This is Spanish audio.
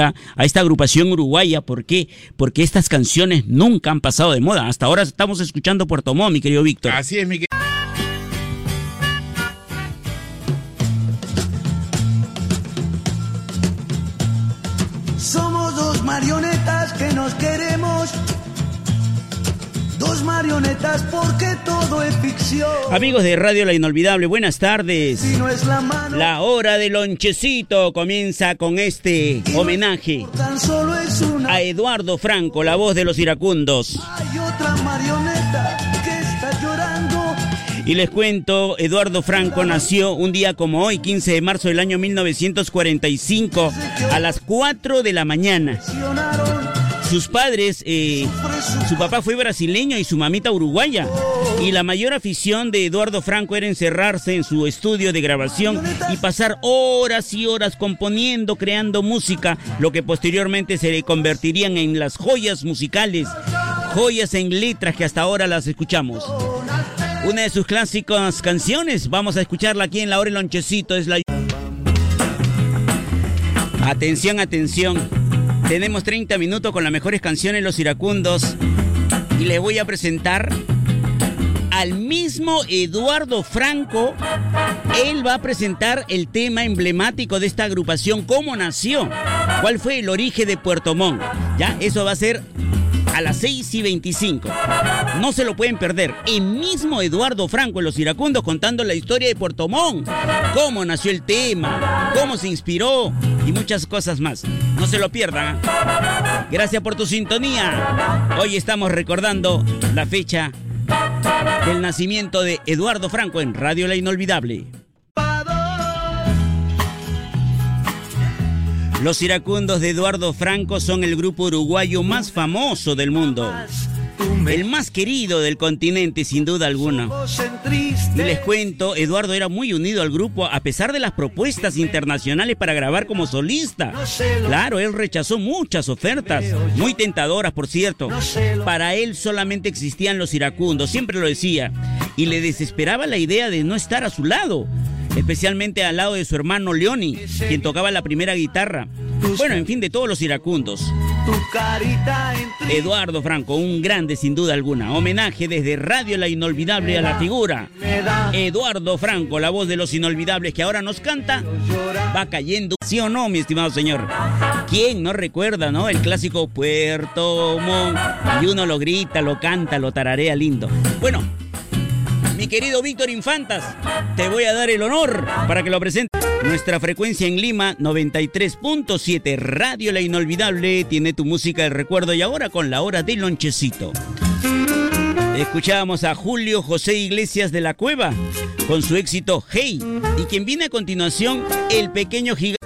a esta agrupación uruguaya. ¿Por qué? Porque estas canciones nunca han pasado de moda. Hasta ahora estamos escuchando Puerto Montt, mi querido Víctor. Así es, mi querido. Marionetas porque todo es ficción. Amigos de Radio La Inolvidable, buenas tardes. Si no es la mano, La hora del lonchecito comienza con este homenaje tan solo es una. a Eduardo Franco, la voz de los iracundos. Hay otra marioneta que está llorando. Y les cuento, Eduardo Franco nació un día como hoy, 15 de marzo del año 1945, a las 4 de la mañana. Sus padres, eh, su papá fue brasileño y su mamita uruguaya. Y la mayor afición de Eduardo Franco era encerrarse en su estudio de grabación y pasar horas y horas componiendo, creando música, lo que posteriormente se le convertirían en las joyas musicales, joyas en letras que hasta ahora las escuchamos. Una de sus clásicas canciones, vamos a escucharla aquí en la hora del lonchecito, es la... Atención, atención. Tenemos 30 minutos con las mejores canciones Los Iracundos y les voy a presentar al mismo Eduardo Franco. Él va a presentar el tema emblemático de esta agrupación, cómo nació, cuál fue el origen de Puerto Montt. Ya, eso va a ser a las 6 y 25. No se lo pueden perder. El mismo Eduardo Franco en Los Iracundos contando la historia de Puerto Montt, cómo nació el tema, cómo se inspiró y muchas cosas más. No se lo pierdan. Gracias por tu sintonía. Hoy estamos recordando la fecha del nacimiento de Eduardo Franco en Radio La Inolvidable. Los iracundos de Eduardo Franco son el grupo uruguayo más famoso del mundo. El más querido del continente, sin duda alguna. Les cuento, Eduardo era muy unido al grupo a pesar de las propuestas internacionales para grabar como solista. Claro, él rechazó muchas ofertas, muy tentadoras, por cierto. Para él solamente existían los iracundos, siempre lo decía. Y le desesperaba la idea de no estar a su lado especialmente al lado de su hermano Leoni, quien tocaba la primera guitarra. Bueno, en fin, de todos los iracundos. Eduardo Franco, un grande sin duda alguna. Homenaje desde Radio La Inolvidable a la figura. Eduardo Franco, la voz de los inolvidables que ahora nos canta, va cayendo. ¿Sí o no, mi estimado señor? ¿Quién no recuerda, no? El clásico Puerto Montt. Y uno lo grita, lo canta, lo tararea lindo. Bueno, querido Víctor Infantas, te voy a dar el honor para que lo presente. Nuestra frecuencia en Lima, 93.7, Radio La Inolvidable, tiene tu música del recuerdo y ahora con la hora del lonchecito. Escuchábamos a Julio José Iglesias de la Cueva con su éxito Hey y quien viene a continuación, el pequeño gigante.